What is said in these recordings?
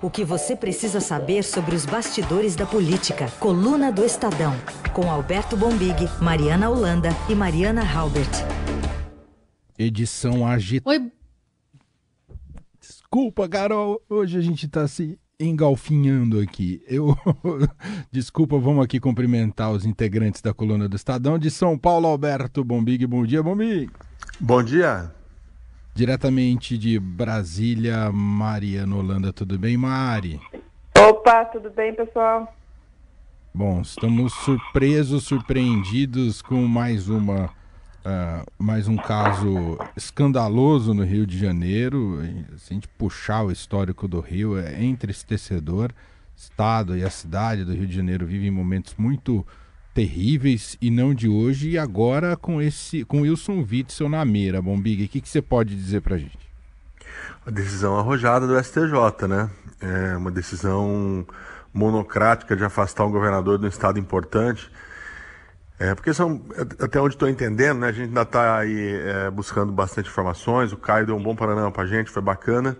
O que você precisa saber sobre os bastidores da política. Coluna do Estadão. Com Alberto Bombig, Mariana Holanda e Mariana Halbert. Edição agitada. Oi. Desculpa, Carol. Hoje a gente tá se engalfinhando aqui. Eu Desculpa, vamos aqui cumprimentar os integrantes da coluna do Estadão de São Paulo, Alberto Bombig. Bom dia, Bombig. Bom dia. Diretamente de Brasília, Mariana Holanda, tudo bem, Mari? Opa, tudo bem, pessoal? Bom, estamos surpresos, surpreendidos com mais uma uh, mais um caso escandaloso no Rio de Janeiro. Se a gente puxar o histórico do Rio, é entristecedor. O estado e a cidade do Rio de Janeiro vivem momentos muito terríveis e não de hoje, e agora com esse com Wilson Witzel na mira, Bombig, o que, que você pode dizer pra gente? A decisão arrojada do STJ, né? É uma decisão monocrática de afastar um governador de um estado importante. É, porque são, até onde estou entendendo, né, a gente ainda está aí é, buscando bastante informações, o Caio deu um bom panorama para a gente, foi bacana.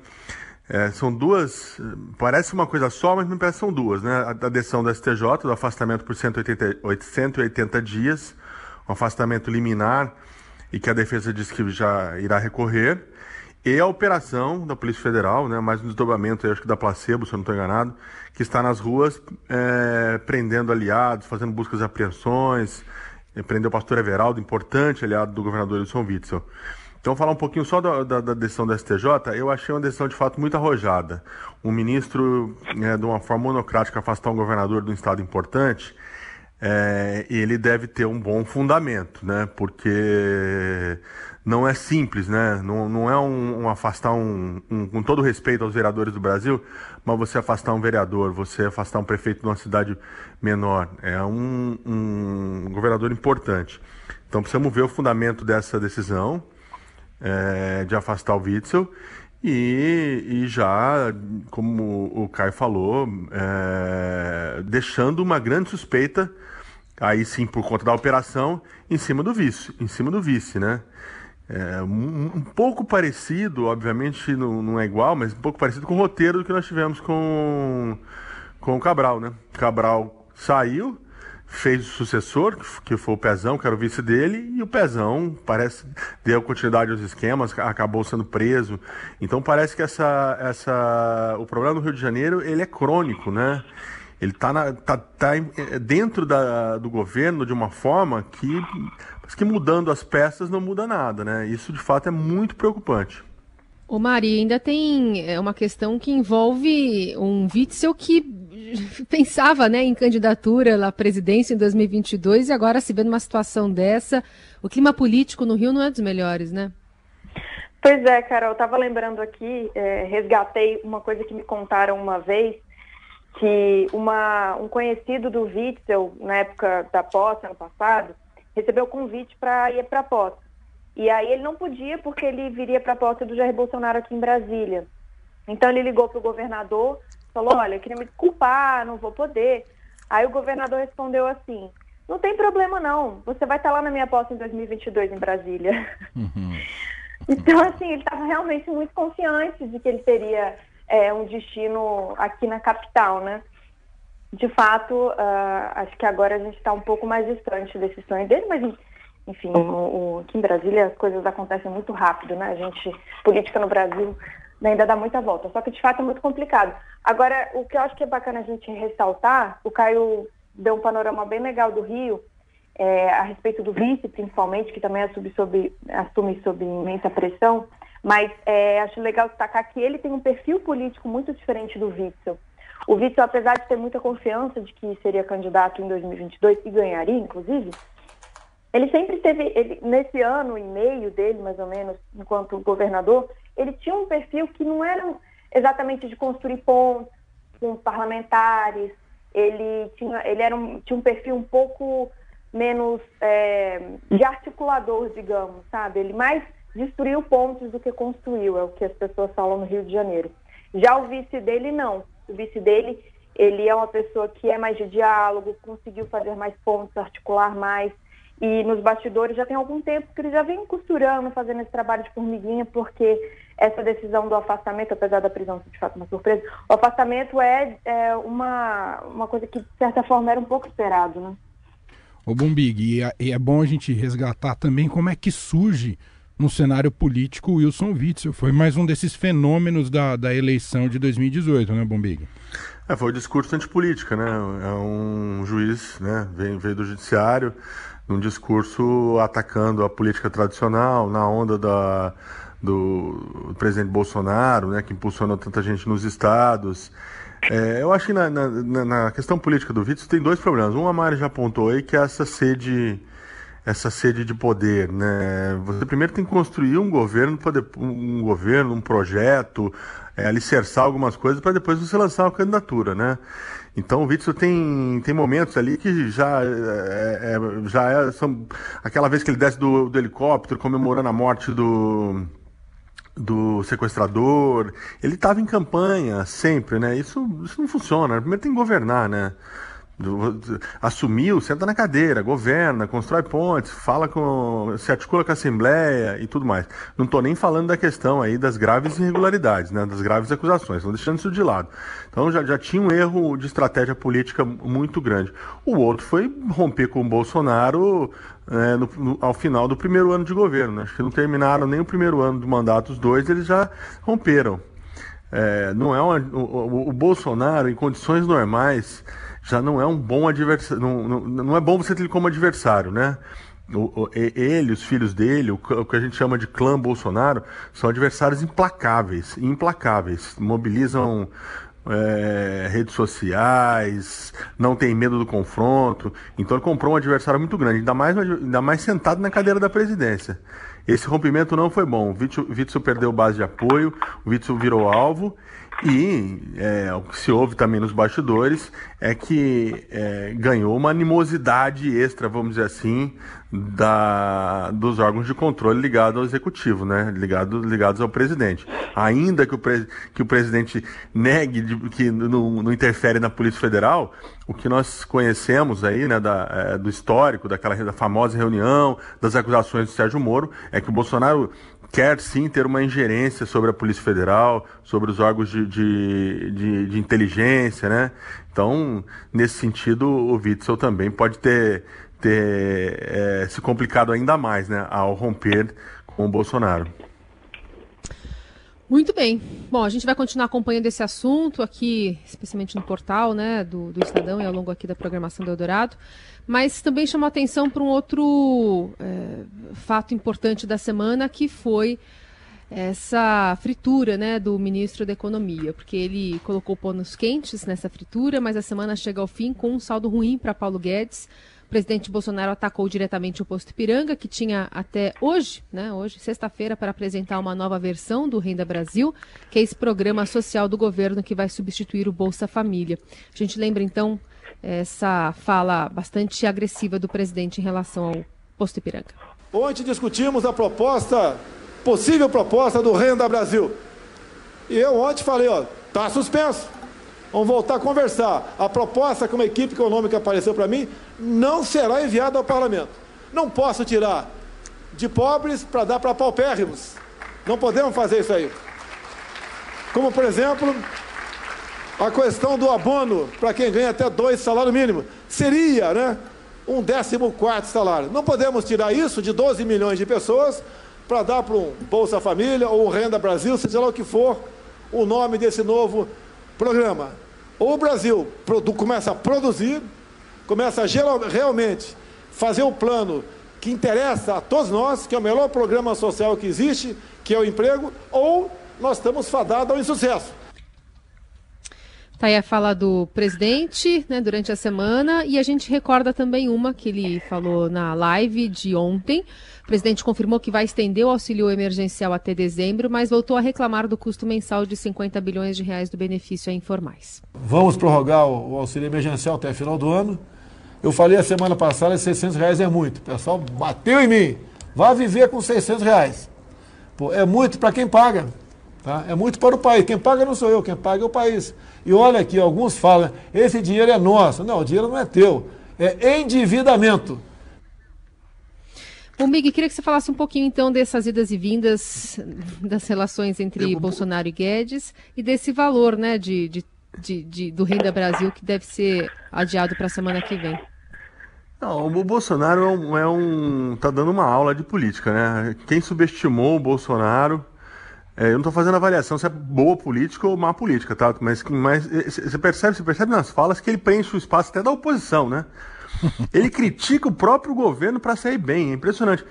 É, são duas, parece uma coisa só, mas me parece são duas, né? A, a decisão do STJ, do afastamento por 180, 180 dias, um afastamento liminar, e que a defesa diz que já irá recorrer, e a operação da Polícia Federal, né, mais um desdobramento, acho que da placebo, se eu não estou enganado, que está nas ruas é, prendendo aliados, fazendo buscas e apreensões, prendeu o pastor Everaldo, importante aliado do governador Wilson Witzel. Então, falar um pouquinho só da, da, da, decisão do STJ, eu achei uma decisão de fato muito arrojada. Um ministro, é, de uma forma monocrática, afastar um governador de um estado importante, é, ele deve ter um bom fundamento, né? Porque não é simples, né? Não, não é um, um afastar um, um, com todo respeito aos vereadores do Brasil, mas você afastar um vereador, você afastar um prefeito de uma cidade menor, é um, um governador importante. Então precisamos ver o fundamento dessa decisão é, de afastar o Witzel. E, e já, como o Caio falou, é, deixando uma grande suspeita, aí sim por conta da operação, em cima do vice, em cima do vice, né? É, um, um, pouco parecido, obviamente não, não, é igual, mas um pouco parecido com o roteiro que nós tivemos com, com o Cabral, né? Cabral saiu, fez o sucessor, que foi o Pezão, que era o vice dele, e o Pezão parece deu continuidade aos esquemas, acabou sendo preso. Então parece que essa, essa, o problema do Rio de Janeiro ele é crônico, né? Ele está tá, tá dentro da, do governo de uma forma que, que mudando as peças não muda nada, né? Isso de fato é muito preocupante. Ô Mari, ainda tem é, uma questão que envolve um Witzel que pensava né, em candidatura à presidência em 2022 e agora se vê numa situação dessa, o clima político no Rio não é dos melhores, né? Pois é, Carol, eu estava lembrando aqui, é, resgatei uma coisa que me contaram uma vez, que uma, um conhecido do Witzel, na época da posse, ano passado, recebeu convite para ir para a posse. E aí ele não podia porque ele viria para a posse do Jair Bolsonaro aqui em Brasília. Então ele ligou para o governador, falou, olha, eu queria me desculpar, não vou poder. Aí o governador respondeu assim, não tem problema não, você vai estar lá na minha posse em 2022 em Brasília. Uhum. então, assim, ele estava realmente muito confiante de que ele teria é, um destino aqui na capital, né? De fato, uh, acho que agora a gente está um pouco mais distante desse sonho dele, mas enfim, o, o, aqui em Brasília as coisas acontecem muito rápido, né? A gente, política no Brasil ainda dá muita volta, só que de fato é muito complicado. Agora, o que eu acho que é bacana a gente ressaltar, o Caio deu um panorama bem legal do Rio, é, a respeito do vice, principalmente, que também assume sob, assume sob imensa pressão, mas é, acho legal destacar que ele tem um perfil político muito diferente do Witzel. O Witzel, apesar de ter muita confiança de que seria candidato em 2022 e ganharia, inclusive, ele sempre teve, ele, nesse ano e meio dele, mais ou menos, enquanto governador, ele tinha um perfil que não era exatamente de construir pontos com parlamentares, ele tinha, ele era um, tinha um perfil um pouco menos é, de articulador, digamos, sabe? Ele mais destruiu pontos do que construiu, é o que as pessoas falam no Rio de Janeiro. Já o vice dele, não. O vice dele, ele é uma pessoa que é mais de diálogo, conseguiu fazer mais pontos, articular mais. E nos bastidores já tem algum tempo que eles já vêm costurando, fazendo esse trabalho de formiguinha, porque essa decisão do afastamento, apesar da prisão ser de fato uma surpresa, o afastamento é, é uma, uma coisa que, de certa forma, era um pouco esperado, né? Ô Bombig, e, é, e é bom a gente resgatar também como é que surge no cenário político o Wilson Witzel. Foi mais um desses fenômenos da, da eleição de 2018, né, Bombig? É, foi o discurso antipolítica, né? É um juiz, né? Veio, veio do judiciário, num discurso atacando a política tradicional, na onda da, do presidente Bolsonaro, né? Que impulsionou tanta gente nos estados. É, eu acho que na, na, na, questão política do Witzel tem dois problemas. Um, a Mari já apontou aí, que é essa sede essa sede de poder, né? Você primeiro tem que construir um governo, um governo, um projeto, é, alicerçar algumas coisas para depois você lançar uma candidatura, né? Então o Witzel tem, tem momentos ali que já é, é, já é, são aquela vez que ele desce do, do helicóptero comemorando a morte do do sequestrador, ele estava em campanha sempre, né? Isso, isso não funciona. Primeiro tem que governar, né? Assumiu, senta na cadeira, governa, constrói pontes, fala com. se articula com a Assembleia e tudo mais. Não estou nem falando da questão aí das graves irregularidades, né, das graves acusações, estão deixando isso de lado. Então já, já tinha um erro de estratégia política muito grande. O outro foi romper com o Bolsonaro é, no, no, ao final do primeiro ano de governo. Né? Acho que não terminaram nem o primeiro ano de mandato, os dois, eles já romperam. É, não é uma, o, o Bolsonaro, em condições normais, já não é um bom adversário, não, não, não é bom você ter ele como adversário, né? O, o, ele, os filhos dele, o, o, que a gente chama de clã Bolsonaro, são adversários implacáveis, implacáveis, mobilizam é, redes sociais, não tem medo do confronto. Então ele comprou um adversário muito grande, ainda mais, ainda mais sentado na cadeira da presidência. Esse rompimento não foi bom. O Witzel perdeu base de apoio, o Witzel virou alvo e é, o que se ouve também nos bastidores é que é, ganhou uma animosidade extra, vamos dizer assim, da, dos órgãos de controle ligados ao executivo, né? Ligado, ligados ao presidente. Ainda que o, pre, que o presidente negue de, que não, interfere na Polícia Federal, o que nós conhecemos aí, né, da, é, do histórico, daquela da famosa reunião, das acusações do Sérgio Moro, é que o Bolsonaro quer sim ter uma ingerência sobre a Polícia Federal, sobre os órgãos de, de, de, de inteligência, né? Então, nesse sentido, o Witzel também pode ter, ter é, se complicado ainda mais, né? Ao romper com o Bolsonaro. Muito bem. Bom, a gente vai continuar acompanhando esse assunto aqui, especialmente no portal né, do, do Estadão e ao longo aqui da programação do Eldorado. Mas também chamou atenção para um outro é, fato importante da semana, que foi essa fritura né, do ministro da Economia, porque ele colocou panos quentes nessa fritura, mas a semana chega ao fim com um saldo ruim para Paulo Guedes. O presidente Bolsonaro atacou diretamente o posto Ipiranga, que tinha até hoje, né, hoje, sexta-feira, para apresentar uma nova versão do Renda Brasil, que é esse programa social do governo que vai substituir o Bolsa Família. A gente lembra, então, essa fala bastante agressiva do presidente em relação ao posto Ipiranga. Ontem discutimos a proposta, possível proposta do Renda Brasil. E eu ontem falei, ó, tá suspenso. Vamos voltar a conversar. A proposta que uma equipe econômica apareceu para mim não será enviada ao parlamento. Não posso tirar de pobres para dar para paupérrimos. Não podemos fazer isso aí. Como, por exemplo, a questão do abono para quem ganha até dois salários mínimos seria, né, um décimo quarto salário. Não podemos tirar isso de 12 milhões de pessoas para dar para um Bolsa Família ou Renda Brasil, seja lá o que for o nome desse novo programa. Ou o Brasil começa a produzir, começa a realmente fazer o plano que interessa a todos nós, que é o melhor programa social que existe, que é o emprego, ou nós estamos fadados ao insucesso. Está aí a fala do presidente né, durante a semana e a gente recorda também uma que ele falou na live de ontem. O presidente confirmou que vai estender o auxílio emergencial até dezembro, mas voltou a reclamar do custo mensal de 50 bilhões de reais do benefício a informais. Vamos prorrogar o auxílio emergencial até final do ano. Eu falei a semana passada que 600 reais é muito. O pessoal bateu em mim. Vá viver com 600 reais. Pô, é muito para quem paga. Tá? É muito para o país. Quem paga não sou eu, quem paga é o país. E olha aqui, alguns falam, esse dinheiro é nosso. Não, o dinheiro não é teu. É endividamento. O Mig, queria que você falasse um pouquinho então dessas idas e vindas das relações entre Eu... Bolsonaro e Guedes e desse valor, né, de, de, de, de do Renda Brasil que deve ser adiado para a semana que vem. Não, o Bolsonaro é um, é um, tá dando uma aula de política, né? Quem subestimou o Bolsonaro, é, eu não estou fazendo avaliação se é boa política ou má política, tá? Mas, mas você percebe, você percebe nas falas que ele preenche o espaço até da oposição, né? Ele critica o próprio governo para sair bem, é impressionante.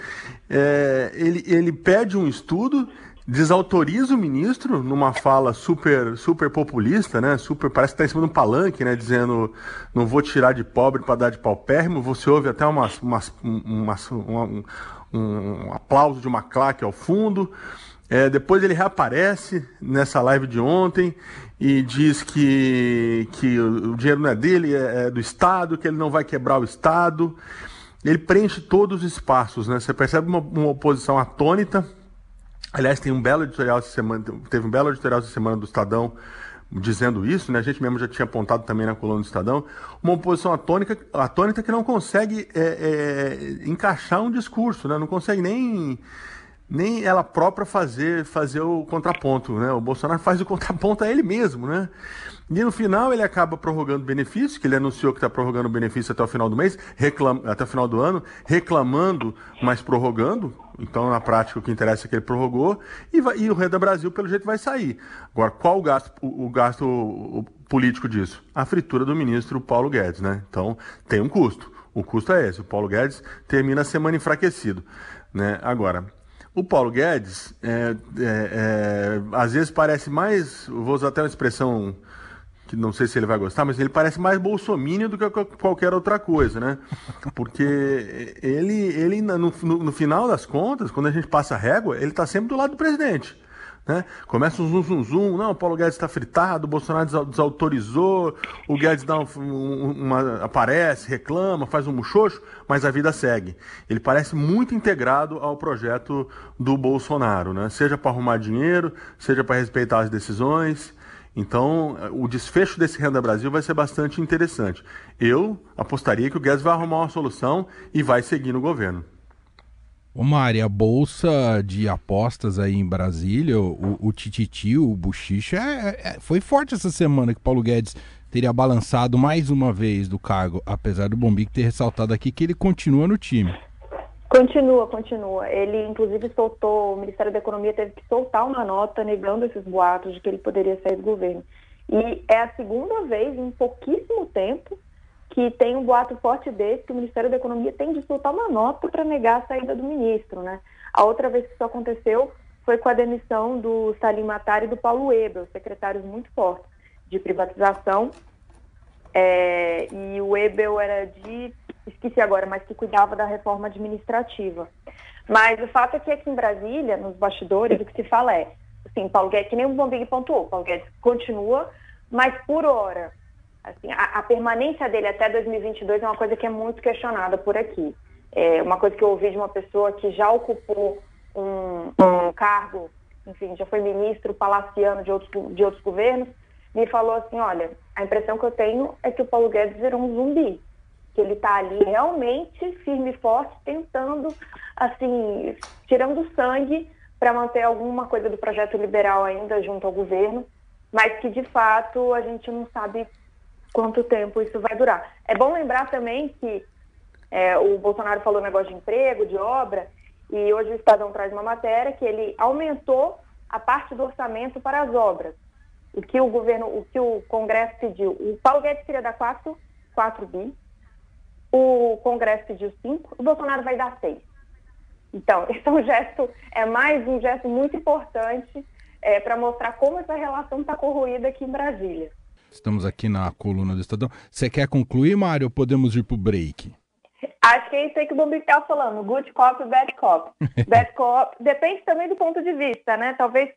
É, ele, ele pede um estudo, desautoriza o ministro numa fala super super populista, né? Super parece que está em cima de um palanque, né? Dizendo não vou tirar de pobre para dar de paupérrimo. Você ouve até umas, umas, umas, um, um, aplauso de uma claque ao fundo. É, depois ele reaparece nessa live de ontem e diz que, que o dinheiro não é dele, é, é do Estado, que ele não vai quebrar o Estado. Ele preenche todos os espaços, né? Você percebe uma, uma oposição atônita. Aliás, tem um belo editorial essa semana, teve um belo editorial essa semana do Estadão dizendo isso, né? A gente mesmo já tinha apontado também na coluna do Estadão, uma oposição atônica, atônita que não consegue é, é, encaixar um discurso, né? Não consegue nem nem ela própria fazer fazer o contraponto, né? O Bolsonaro faz o contraponto a ele mesmo, né? E no final ele acaba prorrogando benefício, que ele anunciou que está prorrogando o benefício até o final do mês, reclam, até o final do ano, reclamando, mas prorrogando. Então, na prática, o que interessa é que ele prorrogou e, vai, e o Renda Brasil, pelo jeito, vai sair. Agora, qual o gasto, o, o gasto o político disso? A fritura do ministro Paulo Guedes, né? Então, tem um custo. O custo é esse. O Paulo Guedes termina a semana enfraquecido. Né? Agora, o Paulo Guedes, é, é, é, às vezes parece mais, vou usar até uma expressão que não sei se ele vai gostar, mas ele parece mais bolsomínio do que qualquer outra coisa, né? Porque ele, ele no, no, no final das contas, quando a gente passa a régua, ele está sempre do lado do presidente. Né? Começa um zum, zum, zum, não, o Paulo Guedes está fritado, o Bolsonaro desautorizou, o Guedes dá um, uma, aparece, reclama, faz um muxoxo, mas a vida segue. Ele parece muito integrado ao projeto do Bolsonaro, né? seja para arrumar dinheiro, seja para respeitar as decisões. Então, o desfecho desse Renda Brasil vai ser bastante interessante. Eu apostaria que o Guedes vai arrumar uma solução e vai seguir no governo. Ô Mari, a bolsa de apostas aí em Brasília, o, o Tititi, o Buchicha, é, é, foi forte essa semana que Paulo Guedes teria balançado mais uma vez do cargo, apesar do Bombique ter ressaltado aqui que ele continua no time. Continua, continua. Ele, inclusive, soltou, o Ministério da Economia teve que soltar uma nota negando esses boatos de que ele poderia sair do governo. E é a segunda vez em pouquíssimo tempo que tem um boato forte desse, que o Ministério da Economia tem de soltar uma nota para negar a saída do ministro. Né? A outra vez que isso aconteceu foi com a demissão do Salim Matar e do Paulo Ebel, secretários muito fortes de privatização. É, e o Ebel era de, esqueci agora, mas que cuidava da reforma administrativa. Mas o fato é que aqui em Brasília, nos bastidores, o que se fala é, assim, Paulo Guedes, que nem o Bombig pontuou, Paulo Guedes continua, mas por hora Assim, a, a, permanência dele até 2022 é uma coisa que é muito questionada por aqui. É uma coisa que eu ouvi de uma pessoa que já ocupou um, um cargo, enfim, já foi ministro palaciano de outros, de outros governos, me falou assim, olha, a impressão que eu tenho é que o Paulo Guedes virou um zumbi, que ele está ali realmente firme e forte, tentando, assim, tirando sangue para manter alguma coisa do projeto liberal ainda junto ao governo, mas que de fato a gente não sabe quanto tempo isso vai durar. É bom lembrar também que é, o Bolsonaro falou negócio de emprego, de obra, e hoje o Estadão traz uma matéria que ele aumentou a parte do orçamento para as obras. O que o governo, o que o Congresso pediu. O Paulo Guedes queria dar 4, 4 bi, o Congresso pediu 5, o Bolsonaro vai dar 6. Então, esse é um gesto, é mais um gesto muito importante é, para mostrar como essa relação está corroída aqui em Brasília. Estamos aqui na coluna do Estadão. Você quer concluir, Mário, ou podemos ir para o break? Acho que é isso aí que o Bombi está falando, good cop e bad cop. bad cop depende também do ponto de vista, né? Talvez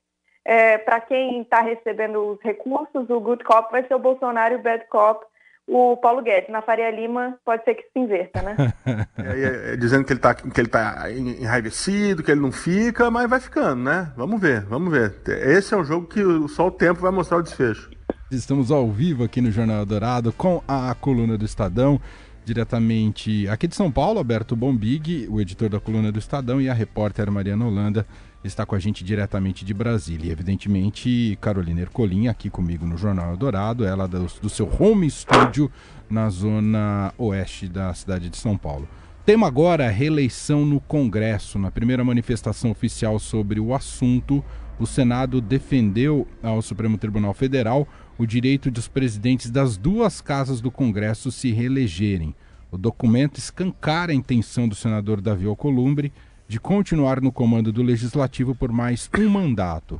é, para quem está recebendo os recursos, o good cop vai ser o Bolsonaro e o bad cop o Paulo Guedes. Na Faria Lima pode ser que se inverta, né? é, é, dizendo que ele está que ele tá enraivecido, que ele não fica, mas vai ficando, né? Vamos ver, vamos ver. Esse é um jogo que só o tempo vai mostrar o desfecho. Estamos ao vivo aqui no Jornal Dourado com a coluna do Estadão. diretamente aqui de São Paulo, Alberto Bombig, o editor da coluna do Estadão, e a repórter Mariana Holanda está com a gente diretamente de Brasília. E, evidentemente, Carolina Ercolim aqui comigo no Jornal Eldorado, ela do, do seu home studio na zona oeste da cidade de São Paulo. Tema agora, reeleição no Congresso. Na primeira manifestação oficial sobre o assunto, o Senado defendeu ao Supremo Tribunal Federal o direito dos presidentes das duas casas do Congresso se reelegerem. O documento escancara a intenção do senador Davi Alcolumbre de continuar no comando do Legislativo por mais um mandato.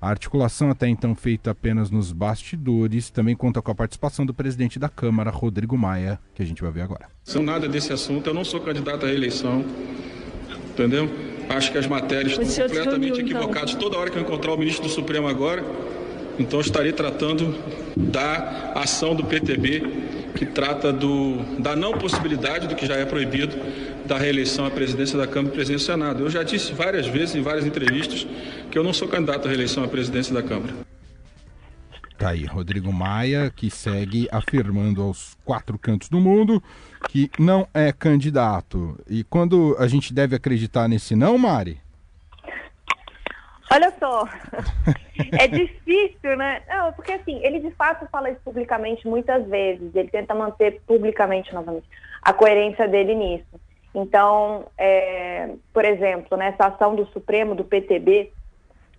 A articulação, até então feita apenas nos bastidores, também conta com a participação do presidente da Câmara, Rodrigo Maia, que a gente vai ver agora. São nada desse assunto, eu não sou candidato à reeleição, entendeu? Acho que as matérias estão completamente então. equivocadas. Toda hora que eu encontrar o ministro do Supremo agora, então estarei tratando da ação do PTB, que trata do, da não possibilidade do que já é proibido da reeleição à presidência da Câmara e presidência do Senado. Eu já disse várias vezes, em várias entrevistas, que eu não sou candidato à reeleição à presidência da Câmara. Tá aí, Rodrigo Maia, que segue afirmando aos quatro cantos do mundo que não é candidato. E quando a gente deve acreditar nesse não, Mari? Olha só, é difícil, né? Não, porque assim, ele de fato fala isso publicamente muitas vezes, ele tenta manter publicamente, novamente, a coerência dele nisso. Então, é, por exemplo, nessa ação do Supremo, do PTB,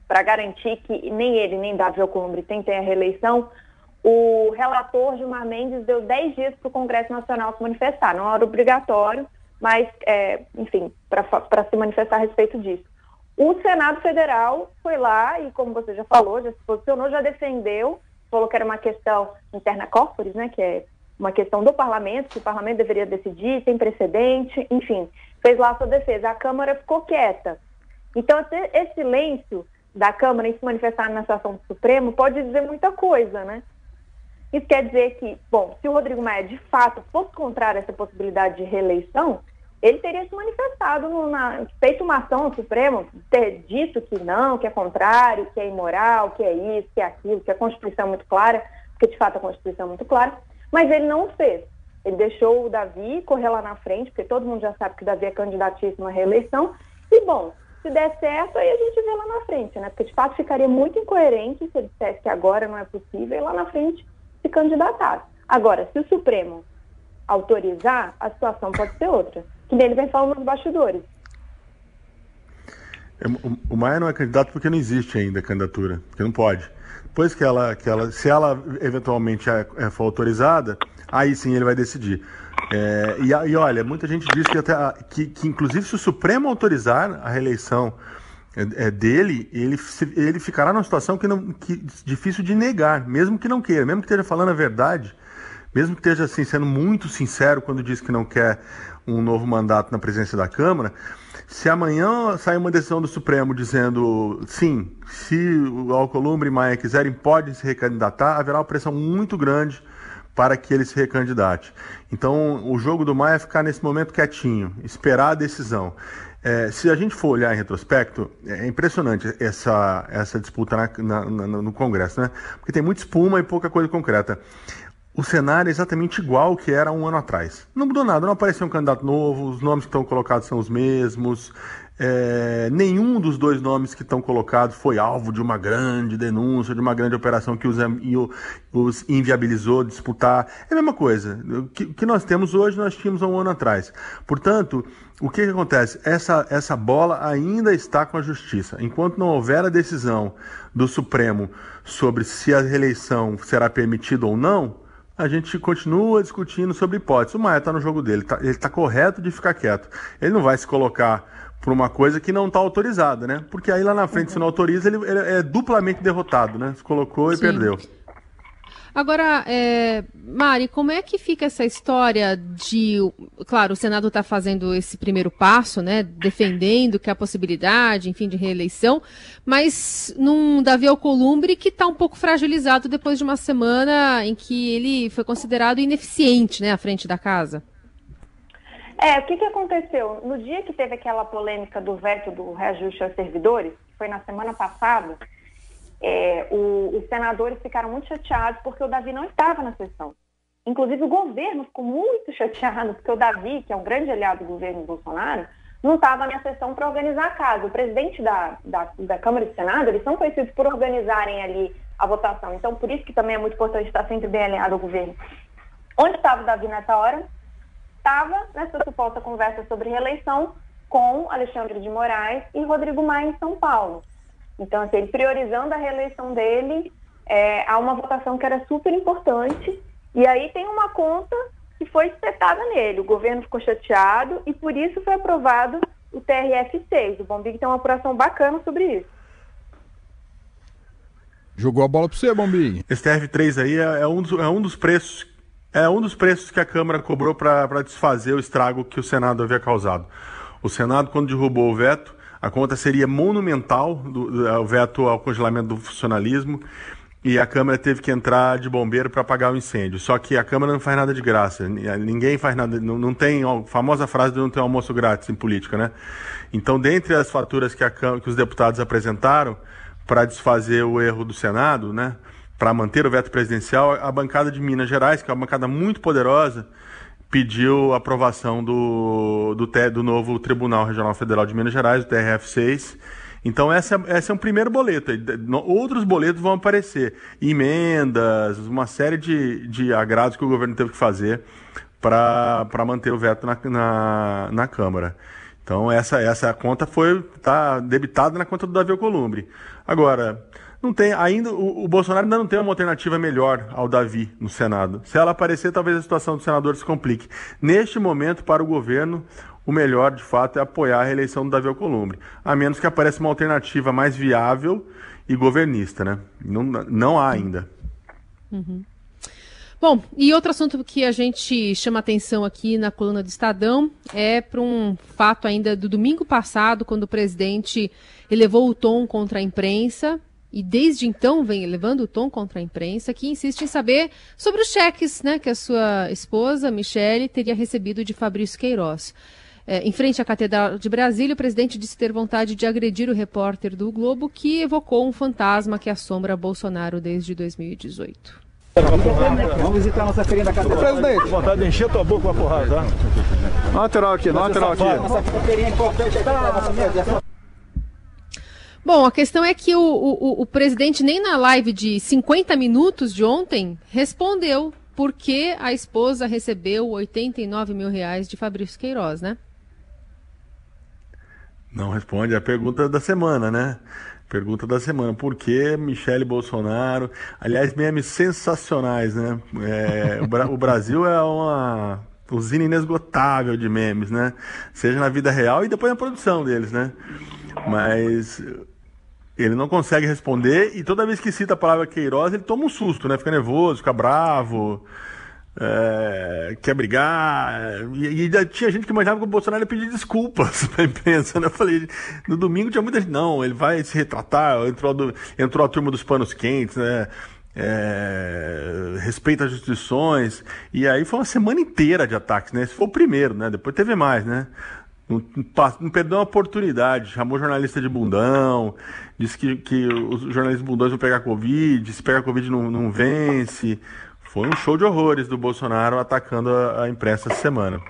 para garantir que nem ele nem Davi Alcolumbre tentem a reeleição, o relator Gilmar Mendes deu 10 dias para o Congresso Nacional se manifestar. Não era obrigatório, mas, é, enfim, para se manifestar a respeito disso. O Senado Federal foi lá e, como você já falou, já se posicionou, já defendeu, falou que era uma questão interna corporis, né, que é uma questão do parlamento, que o parlamento deveria decidir, tem precedente, enfim, fez lá a sua defesa. A Câmara ficou quieta. Então, esse silêncio da Câmara em se manifestar na ação do Supremo pode dizer muita coisa, né? Isso quer dizer que, bom, se o Rodrigo Maia de fato fosse contrário a essa possibilidade de reeleição, ele teria se manifestado, no, na, feito uma ação no Supremo, ter dito que não, que é contrário, que é imoral, que é isso, que é aquilo, que a Constituição é muito clara, porque de fato a Constituição é muito clara, mas ele não fez. Ele deixou o Davi correr lá na frente, porque todo mundo já sabe que o Davi é candidatíssimo à reeleição. E, bom, se der certo, aí a gente vê lá na frente, né? Porque, de fato, ficaria muito incoerente se ele dissesse que agora não é possível e lá na frente se candidatar. Agora, se o Supremo autorizar, a situação pode ser outra. Que ele vem falando nos bastidores. É, o Maia não é candidato porque não existe ainda candidatura, porque não pode. Depois que ela, que ela se ela eventualmente é, é, for autorizada, aí sim ele vai decidir. É, e, e, olha, muita gente diz que, até, que, que, inclusive, se o Supremo autorizar a reeleição é, é, dele, ele, ele ficará numa situação que, não, que difícil de negar, mesmo que não queira, mesmo que esteja falando a verdade, mesmo que esteja assim, sendo muito sincero quando diz que não quer um novo mandato na presidência da Câmara, se amanhã sair uma decisão do Supremo dizendo sim, se o Alcolumbre e Maia quiserem, podem se recandidatar, haverá uma pressão muito grande para que ele se recandidate. Então, o jogo do Maia é ficar nesse momento quietinho, esperar a decisão. É, se a gente for olhar em retrospecto, é impressionante essa, essa disputa na, na, no Congresso, né? Porque tem muita espuma e pouca coisa concreta o cenário é exatamente igual que era um ano atrás. Não mudou nada, não apareceu um candidato novo, os nomes que estão colocados são os mesmos. É, nenhum dos dois nomes que estão colocados foi alvo de uma grande denúncia, de uma grande operação que os, os inviabilizou disputar. É a mesma coisa. O que, que, nós temos hoje, nós tínhamos há um ano atrás. Portanto, o que, que acontece? Essa, essa bola ainda está com a justiça. Enquanto não houver a decisão do Supremo sobre se a reeleição será permitida ou não, a gente continua discutindo sobre hipóteses. O Maia está no jogo dele, tá, ele está correto de ficar quieto. Ele não vai se colocar por uma coisa que não está autorizada, né? Porque aí lá na frente, se não autoriza, ele, ele, é duplamente derrotado, né? Se colocou e Sim. perdeu. Agora, é, Mari, como é que fica essa história de. Claro, o Senado está fazendo esse primeiro passo, né? Defendendo que há possibilidade, enfim, de reeleição, mas num Davi Alcolumbre que está um pouco fragilizado depois de uma semana em que ele foi considerado ineficiente, né, à frente da casa. É, o que, que aconteceu? No dia que teve aquela polêmica do veto do reajuste aos servidores, que foi na semana passada, é, o, os senadores ficaram muito chateados porque o Davi não estava na sessão. Inclusive, o governo ficou muito chateado, porque o Davi, que é um grande aliado do governo Bolsonaro, não estava na sessão para organizar a casa. O presidente da, da, da Câmara e do Senado, eles são conhecidos por organizarem ali a votação. Então, por isso que também é muito importante estar sempre bem alinhado ao governo. Onde estava o Davi nessa hora? Estava nessa suposta conversa sobre reeleição com Alexandre de Moraes e Rodrigo Maia em São Paulo. Então, assim, ele priorizando a reeleição dele, é, há uma votação que era super importante, e aí tem uma conta que foi espetada nele. O governo ficou chateado e por isso foi aprovado o TRF6. O Bombig tem uma apuração bacana sobre isso. Jogou a bola para você, Bombig. Esse TRF3 aí é, é, um dos, é um dos preços é um dos preços que a Câmara cobrou para desfazer o estrago que o Senado havia causado. O Senado, quando derrubou o veto, a conta seria monumental, do, do, o veto ao congelamento do funcionalismo, e a Câmara teve que entrar de bombeiro para apagar o incêndio. Só que a Câmara não faz nada de graça, ninguém faz nada, não, não tem, a famosa frase de não ter almoço grátis em política, né? Então, dentre as faturas que, a, que os deputados apresentaram para desfazer o erro do Senado, né? Para manter o veto presidencial, a bancada de Minas Gerais, que é uma bancada muito poderosa, pediu aprovação do, do, do novo Tribunal Regional Federal de Minas Gerais, o TRF6. Então, essa, esse é um primeiro boleto. Outros boletos vão aparecer. Emendas, uma série de, de agrados que o governo teve que fazer para manter o veto na, na, na Câmara. Então, essa, essa conta foi tá debitada na conta do Davi Alcolumbre. Agora, não tem ainda o, o, Bolsonaro ainda não tem uma alternativa melhor ao Davi no Senado. Se ela aparecer, talvez a situação do senador se complique. Neste momento, para o governo, o melhor, de fato, é apoiar a reeleição do Davi Alcolumbre, a menos que apareça uma alternativa mais viável e governista, né? Não, não há ainda. Uhum. Bom, e outro assunto que a gente chama atenção aqui na coluna do Estadão é para um fato ainda do domingo passado, quando o presidente elevou o tom contra a imprensa e desde então vem elevando o tom contra a imprensa, que insiste em saber sobre os cheques né, que a sua esposa, Michele, teria recebido de Fabrício Queiroz. É, em frente à Catedral de Brasília, o presidente disse ter vontade de agredir o repórter do Globo, que evocou um fantasma que assombra Bolsonaro desde 2018. Vamos visitar a nossa querida catedral. Presidente, vontade de encher tua boca com a porrada, tá? lateral aqui, lateral aqui. Nossa feirinha importante aqui, nossa Bom, a questão é que o, o, o, presidente, nem na live de 50 minutos de ontem, respondeu por que a esposa recebeu 89 mil reais de Fabrício Queiroz, né? Não responde a pergunta da semana, né? Pergunta da semana. Por que Michele Bolsonaro? Aliás, memes sensacionais, né? É, o, Bra o Brasil é uma usina inesgotável de memes, né? Seja na vida real e depois na produção deles, né? Mas ele não consegue responder e toda vez que cita a palavra Queiroz, ele toma um susto, né? Fica nervoso, fica bravo, é, quer brigar. E, e, tinha gente que imaginava que o Bolsonaro ia pedir desculpas pra imprensa, né? Eu falei, no domingo tinha muita gente, não, ele vai se retratar, entrou, do, entrou a turma dos panos quentes, né? É, respeita as instituições. E aí foi uma semana inteira de ataques, né? Esse foi o primeiro, né? Depois teve mais, né? Não, não perdeu uma oportunidade, chamou jornalista de bundão, disse que, que os jornalistas bundões vão pegar Covid, se pegar Covid não, não vence. Foi um show de horrores do Bolsonaro atacando a, a imprensa essa semana.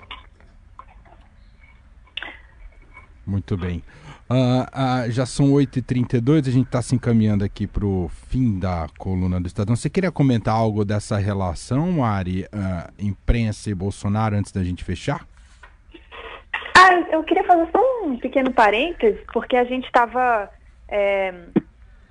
Muito bem. Uh, uh, já são 8h32, a gente está se encaminhando aqui para o fim da coluna do Estadão. Você queria comentar algo dessa relação, Ari, uh, imprensa e Bolsonaro, antes da gente fechar? Ah, eu queria fazer só um pequeno parênteses, porque a gente estava é,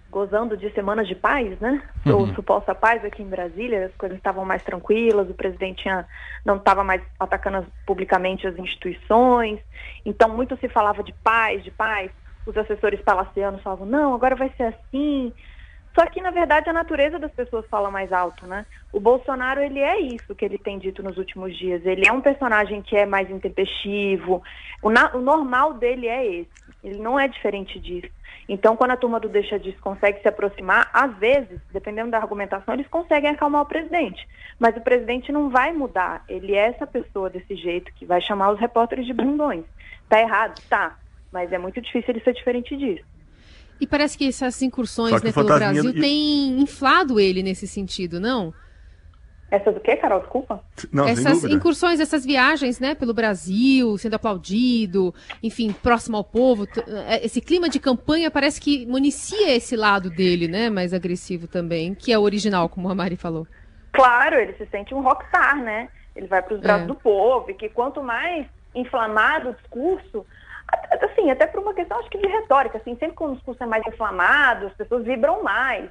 gozando de semanas de paz, né? Uhum. Ou suposta paz aqui em Brasília, as coisas estavam mais tranquilas, o presidente tinha, não estava mais atacando publicamente as instituições, então muito se falava de paz, de paz. Os assessores palacianos falavam, não, agora vai ser assim, só que, na verdade, a natureza das pessoas fala mais alto, né? O Bolsonaro, ele é isso que ele tem dito nos últimos dias. Ele é um personagem que é mais intempestivo. O, na, o normal dele é esse. Ele não é diferente disso. Então, quando a turma do Deixa Disso consegue se aproximar, às vezes, dependendo da argumentação, eles conseguem acalmar o presidente. Mas o presidente não vai mudar. Ele é essa pessoa desse jeito que vai chamar os repórteres de bundões. Tá errado? Tá. Mas é muito difícil ele ser diferente disso. E parece que essas incursões né, pelo Brasil têm inflado ele nesse sentido, não? Essas o quê, Carol? Desculpa. Não, essas incursões, essas viagens, né, pelo Brasil, sendo aplaudido, enfim, próximo ao povo. É, esse clima de campanha parece que municia esse lado dele, né, mais agressivo também, que é o original, como a Mari falou. Claro, ele se sente um rockstar, né? Ele vai para os braços é. do povo, e que quanto mais inflamado o discurso, assim, até por uma questão, acho que de retórica, assim, sempre que o discurso é mais inflamado, as pessoas vibram mais.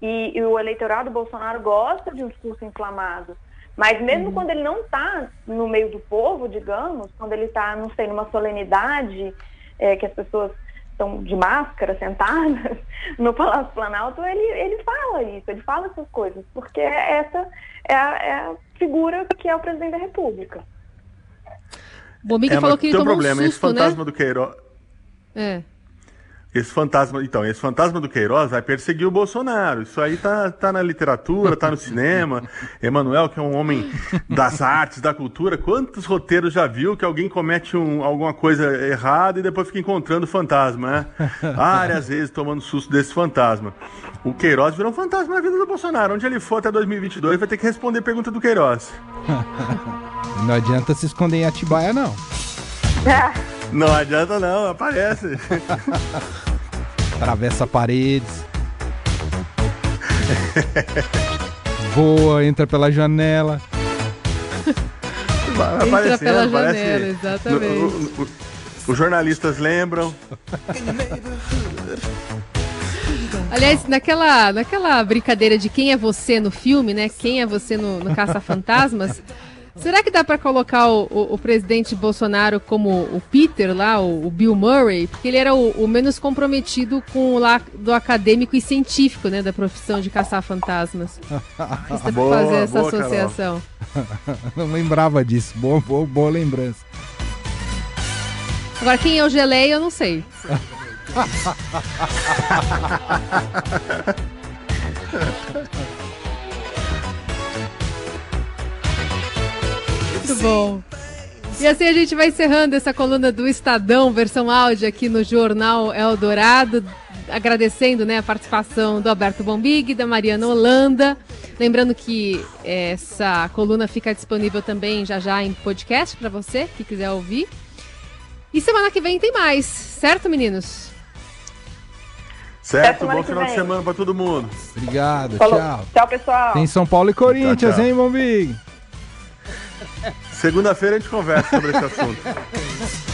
E, e, o eleitorado Bolsonaro gosta de um discurso inflamado. Mas mesmo uhum. quando ele não está no meio do povo, digamos, quando ele está, não sei, numa solenidade, é, que as pessoas estão de máscara, sentadas no Palácio Planalto, ele, ele fala isso, ele fala essas coisas, porque essa é a, é a figura que é o presidente da República. Bomiga é, falou que ele tomou problema, um susto, esse fantasma né? do Queiroz... É. Esse fantasma, então, esse fantasma do Queiroz vai perseguir o Bolsonaro. Isso aí tá, tá na literatura, tá no cinema. Emanuel, que é um homem das artes, da cultura, quantos roteiros já viu que alguém comete um, alguma coisa errada e depois fica encontrando o fantasma, né? Várias vezes tomando susto desse fantasma. O Queiroz virou um fantasma na vida do Bolsonaro. Onde ele for até 2022 vai ter que responder pergunta do Queiroz. Não adianta se esconder em Atibaia, não. Não adianta não, aparece. Atravessa paredes. Voa, entra pela janela. Vai entra pela janela, exatamente. os jornalistas lembram. Aliás, naquela, naquela brincadeira de quem é você no filme, né? Quem é você no, no Caça-Fantasmas? Será que dá para colocar o, o, o, presidente Bolsonaro como o Peter lá, o, o Bill Murray? Porque ele era o, menos comprometido com o lado acadêmico e científico, né, da profissão de caçar fantasmas. Você boa, fazer essa boa, associação. Não lembrava disso. Boa, boa, boa lembrança. Agora, quem é o Geleia, eu não sei. Muito bom. E assim a gente vai encerrando essa coluna do Estadão, versão áudio aqui no Jornal Eldorado, agradecendo né, a participação do Alberto Bombig, da Mariana Holanda. Lembrando que essa coluna fica disponível também já já em podcast para você que quiser ouvir. E semana que vem tem mais, certo, meninos? Certo, bom final de semana para todo mundo. Obrigado, Falou. tchau. Tchau, pessoal. Tem São Paulo e Corinthians, tchau, tchau. hein, Bombig? Segunda-feira a gente conversa sobre esse assunto.